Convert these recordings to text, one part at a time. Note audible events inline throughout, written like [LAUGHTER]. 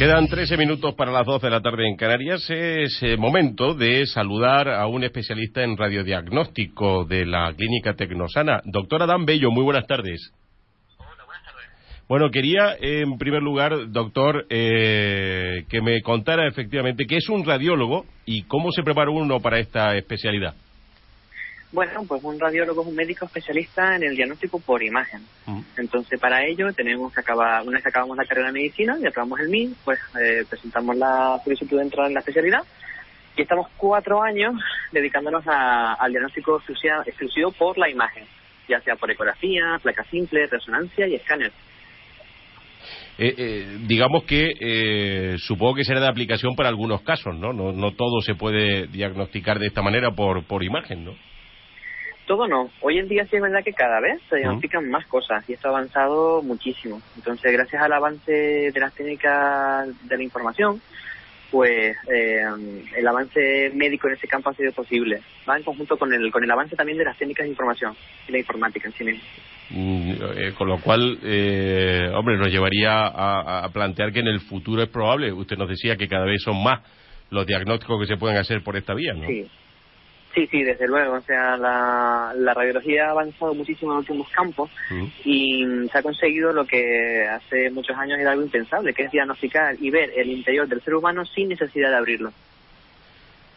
Quedan 13 minutos para las 12 de la tarde en Canarias. Es eh, momento de saludar a un especialista en radiodiagnóstico de la Clínica Tecnosana. Doctor Adán Bello, muy buenas tardes. Hola, buenas tardes. Bueno, quería, en primer lugar, doctor, eh, que me contara efectivamente qué es un radiólogo y cómo se prepara uno para esta especialidad. Bueno, pues un radiólogo es un médico especialista en el diagnóstico por imagen. Mm. Entonces, para ello tenemos que acabar, una vez que acabamos la carrera de medicina y acabamos el MIN, pues eh, presentamos la solicitud de entrada en la especialidad y estamos cuatro años dedicándonos a- al diagnóstico exclusivo por la imagen, ya sea por ecografía, placa simple, resonancia y escáner. Eh, eh, digamos que eh, supongo que será de aplicación para algunos casos, ¿no? No, no todo se puede diagnosticar de esta manera por, por imagen, ¿no? Todo no. Hoy en día sí es verdad que cada vez se diagnostican más cosas y esto ha avanzado muchísimo. Entonces, gracias al avance de las técnicas de la información, pues eh, el avance médico en ese campo ha sido posible. Va en conjunto con el, con el avance también de las técnicas de información y la informática en sí misma. Mm, eh, con lo cual, eh, hombre, nos llevaría a, a plantear que en el futuro es probable. Usted nos decía que cada vez son más los diagnósticos que se pueden hacer por esta vía, ¿no? Sí. Sí, sí, desde luego. O sea, la, la radiología ha avanzado muchísimo en los últimos campos y se ha conseguido lo que hace muchos años era algo impensable, que es diagnosticar y ver el interior del ser humano sin necesidad de abrirlo.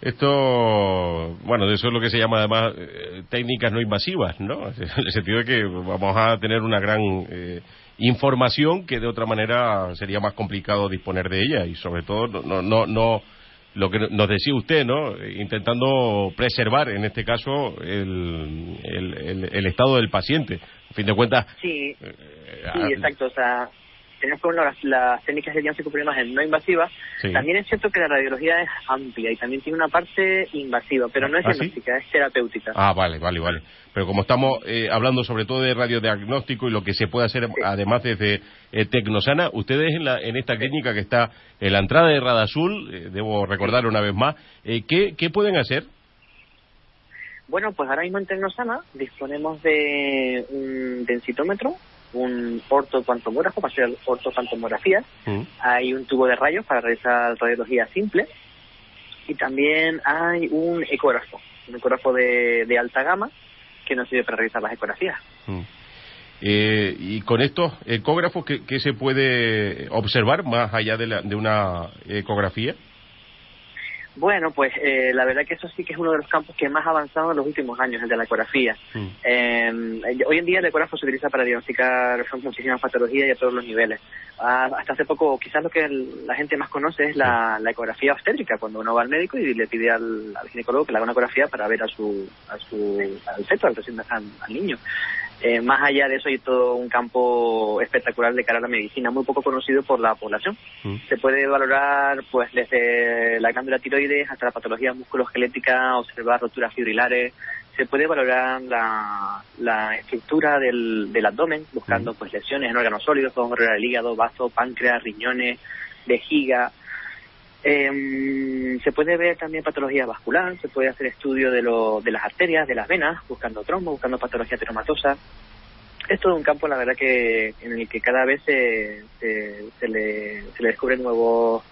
Esto, bueno, eso es lo que se llama además eh, técnicas no invasivas, ¿no? [LAUGHS] En el sentido de que vamos a tener una gran eh, información que de otra manera sería más complicado disponer de ella y sobre todo no, no, no, no lo que nos decía usted, ¿no? Intentando preservar, en este caso, el, el, el- el estado del paciente. A fin de cuentas, Sí, eh, sí, ah, exacto. O sea, las, las técnicas de diagnóstico imagen no invasivas. Sí. También es cierto que la radiología es amplia y también tiene una parte invasiva, pero no es ¿Ah, sí? diagnóstica, es terapéutica. Ah, vale, vale, vale. Pero como estamos eh, hablando sobre todo de radiodiagnóstico y lo que se puede hacer además desde eh, Tecnosana, ustedes en, la, en esta clínica que está en la entrada de Radazul, eh, debo recordar una vez más, eh, ¿qué, ¿qué pueden hacer? Bueno, pues ahora mismo en Tecnosana disponemos de un densitómetro, un ortopantomógrafo para hacer ortopantomografías, Mm. hay un tubo de rayos para realizar radiología simple y también hay un ecógrafo, un ecógrafo de, de alta gama que nos sirve para realizar las ecografías. Mm. Eh, y con estos ecógrafos, ¿qué, qué se puede observar más allá de, la, de una ecografía? Bueno, pues eh, la verdad que eso sí que es uno de los campos que más ha avanzado en los últimos años, el de la ecografía. Mm. Eh, hoy en día el ecógrafo se utiliza para diagnosticar muchísimas patologías y a todos los niveles. Ah, hasta hace poco, quizás lo que el- la gente más conoce es la, la ecografía obstétrica, cuando uno va al médico y le pide al, al ginecólogo que le haga una ecografía para ver a su, a su al feto, al, al niño. Eh, más allá de eso hay todo un campo espectacular de cara a la medicina, muy poco conocido por la población. Mm. Se puede valorar pues desde la glándula tiroides hasta la patología musculoesquelética, observar roturas fibrilares, se puede valorar la, la estructura del, del abdomen, buscando pues lesiones en órganos sólidos, como el hígado, vaso, páncreas, riñones, vejiga. Em, se puede ver también patología vascular, se puede hacer estudio de, lo, de las arterias, de las venas, buscando trombo, buscando patología traumatosa. Es todo un campo, la verdad, que en el que cada vez se, se, se le, se le descubren nuevos,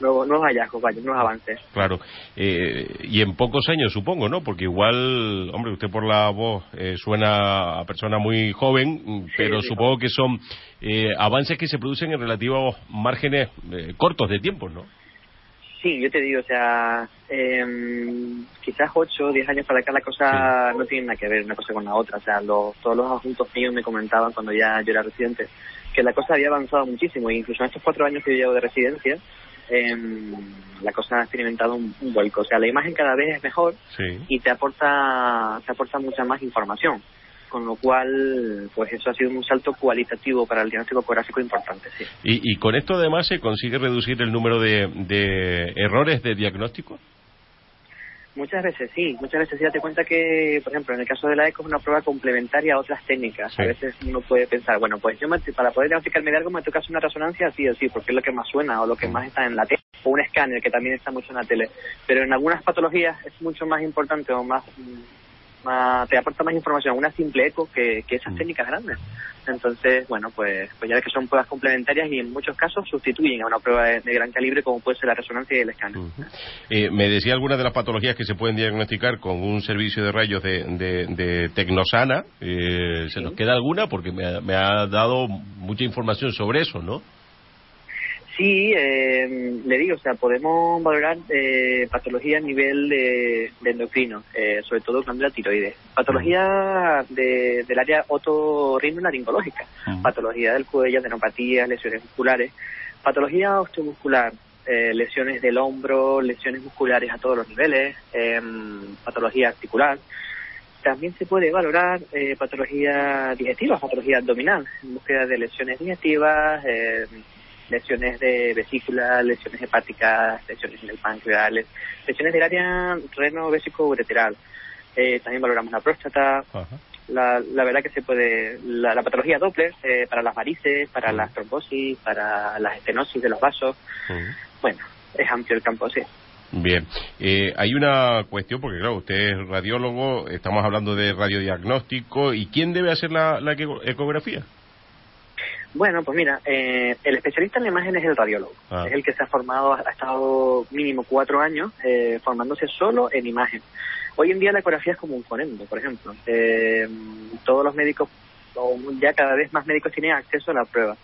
nuevos, nuevos hallazgos, vaya, nuevos avances. Claro. Eh, y en pocos años, supongo, ¿no? Porque igual, hombre, usted por la voz eh, suena a persona muy joven, mm, pero sí, supongo que son eh, avances que se producen en relativos márgenes eh, cortos de tiempo, ¿no? Sí, yo te digo, o sea, em, quizás 8 o 10 años para acá la cosa no tiene nada que ver una cosa con la otra. O sea, los, todos los adjuntos míos me comentaban cuando ya yo era residente que la cosa había avanzado muchísimo. E incluso en estos cuatro años que yo llevo de residencia, em, la cosa ha experimentado un, un vuelco. O sea, la imagen cada vez es mejor Sí. y te aporta, te aporta mucha más información. con lo cual, pues eso ha sido un salto cualitativo para el diagnóstico ecográfico importante, sí. ¿Y, y con esto además se consigue reducir el número de, de errores de diagnóstico? Muchas veces sí, muchas veces sí date cuenta que, por ejemplo, en el caso de la ECO es una prueba complementaria a otras técnicas. A veces uno puede pensar, bueno, pues yo para poder diagnosticarme de algo me toca hacer una resonancia sí o sí, porque es lo que más suena o lo que más está en la tele, o un escáner que también está mucho en la tele. Pero en algunas patologías es mucho más importante o más te aporta más información una simple eco que, esas mm. técnicas grandes. Entonces, bueno, pues, pues ya ves que son pruebas complementarias y en muchos casos sustituyen a una prueba de, gran calibre como puede ser la resonancia y el escáner. Eh, me decía algunas de las patologías que se pueden diagnosticar con un servicio de rayos de, de, Tecnosana. Eh, ¿Se nos queda alguna? Porque me me ha dado mucha información sobre eso, ¿no? Sí, eh, le digo, o sea, podemos valorar eh, patología a nivel de, endocrino, eh, sobre todo la tiroides. Patología de, del área otorrinolaringológica, patología del cuello, adenopatías, lesiones musculares, patología osteomuscular, eh, lesiones del hombro, lesiones musculares a todos los niveles, em, patología articular. También se puede valorar eh, patología digestiva, patología abdominal, en búsqueda de lesiones digestivas, eh, lesiones de vesícula, lesiones hepáticas, lesiones en el páncreas, lesiones del área reno vésico ureteral. Eh, también valoramos la próstata. La, la verdad que se puede, la, patología Doppler eh, para las varices, para las trombosis, para las estenosis de los vasos. Bueno, es amplio el campo, sí. Bien, eh, hay una cuestión, porque claro, usted es radiólogo, estamos hablando de radiodiagnóstico, ¿y quién debe hacer la ecografía? Bueno, pues mira, eh, el especialista en la imagen es el radiólogo. Ah. Es el que se ha formado, ha estado mínimo cuatro años eh, formándose solo en imagen. Hoy en día la ecografía es como un fonendo, por ejemplo. Eh, todos los médicos, o ya cada vez más médicos tienen acceso a la prueba.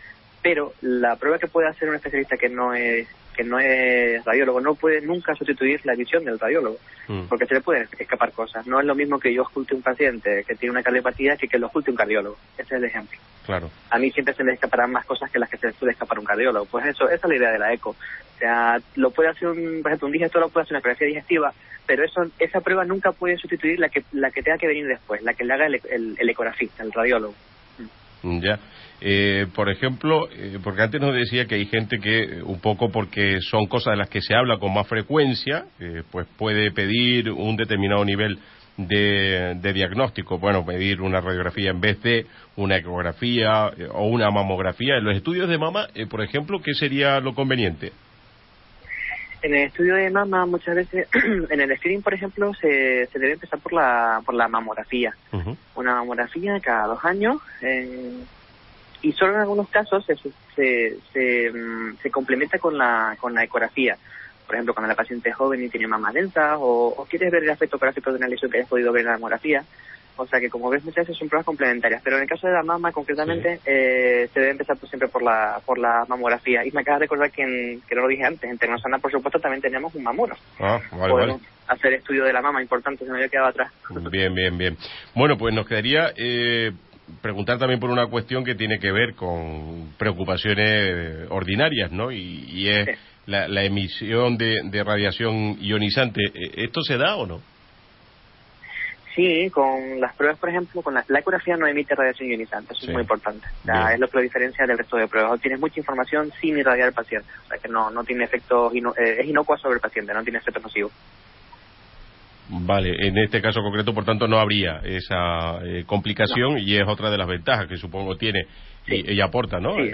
Pero la prueba que puede hacer un especialista que no es que no es radiólogo, no puede nunca sustituir la visión del radiólogo, mm. porque se le pueden escapar cosas. No es lo mismo que yo oculte un paciente que tiene una cardiopatía que que lo oculte un cardiólogo. Ese es el ejemplo. Claro. A mí siempre se le escaparán más cosas que las que se suele escapar un cardiólogo. Pues eso, esa es la idea de la eco. O sea, lo puede hacer un, por ejemplo, un digestor lo puede hacer una ecografía digestiva, pero eso, esa prueba nunca puede sustituir la que, la que tenga que venir después, la que le haga el, el ecografista, el radiólogo. Ya. Eh, por ejemplo, eh, porque antes nos decía que hay gente que, eh, un poco porque son cosas de las que se habla con más frecuencia, pues puede pedir un determinado nivel de, diagnóstico. Bueno, pedir una radiografía en vez de una ecografía o una mamografía. En los estudios de mama, por ejemplo, ¿qué sería lo conveniente? En el estudio de mama, muchas veces, [CLEARS THROAT] en el screening, por ejemplo, se, se debe empezar por la, por la mamografía. Una mamografía cada dos años. Eh, y solo en algunos casos se, se, se, mm, se, complementa con la, con la ecografía. Por ejemplo, cuando la paciente es joven y tiene mama densa, o, o quieres ver el aspecto gráfico de una lesión que hayas podido ver en la mamografía. O sea que, como ves, muchas veces son pruebas complementarias. Pero en el caso de la mama, concretamente, eh, se debe empezar pues, siempre por la, por la mamografía. Y me acabas de recordar que, que no lo dije antes, en Tecnosana, por supuesto, también teníamos un mamoro. Ah, vale, vale. hacer estudio de la mama, importante, se me había quedado atrás. [LAUGHS] Bien, bien, bien. Bueno, pues nos quedaría... Eh preguntar también por una cuestión que tiene que ver con preocupaciones ordinarias, ¿no? Y, es la, emisión de, radiación ionizante. ¿E-, ¿Esto se da o no? Sí, con las pruebas, por ejemplo, con la, ecografía no emite radiación ionizante, eso es muy importante. es lo que lo diferencia del resto de pruebas. Tienes mucha información sin irradiar al paciente, o sea que no, no tiene efectos, eh, es inocua sobre el paciente, no tiene efectos nocivos. Vale, en este caso concreto, por tanto, no habría esa eh, complicación y es otra de las ventajas que supongo tiene y, aporta, ¿no? Sí.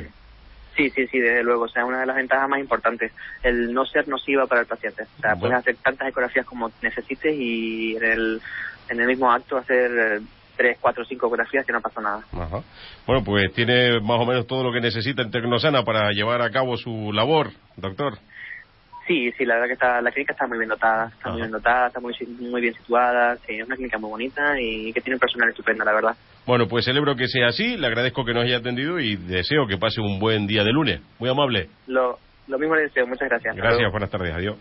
Sí, sí, desde luego. O sea, una de las ventajas más importantes, el no ser nociva para el paciente. O sea, puedes hacer tantas ecografías como necesites y en el, en el mismo acto hacer eh, tres, cuatro, cinco ecografías que no pasa nada. Ajá. Bueno, pues tiene más o menos todo lo que necesita en Tecnosana para llevar a cabo su labor, doctor. Sí, sí, la verdad que está, la clínica está muy bien dotada, está muy bien dotada, está muy, muy bien situada, sí, es una clínica muy bonita y que tiene un personal estupendo, la verdad. Bueno, pues celebro que sea así, le agradezco que nos haya atendido y deseo que pase un buen día de lunes. Muy amable. Lo, lo mismo le deseo, muchas gracias. Gracias, buenas tardes, adiós.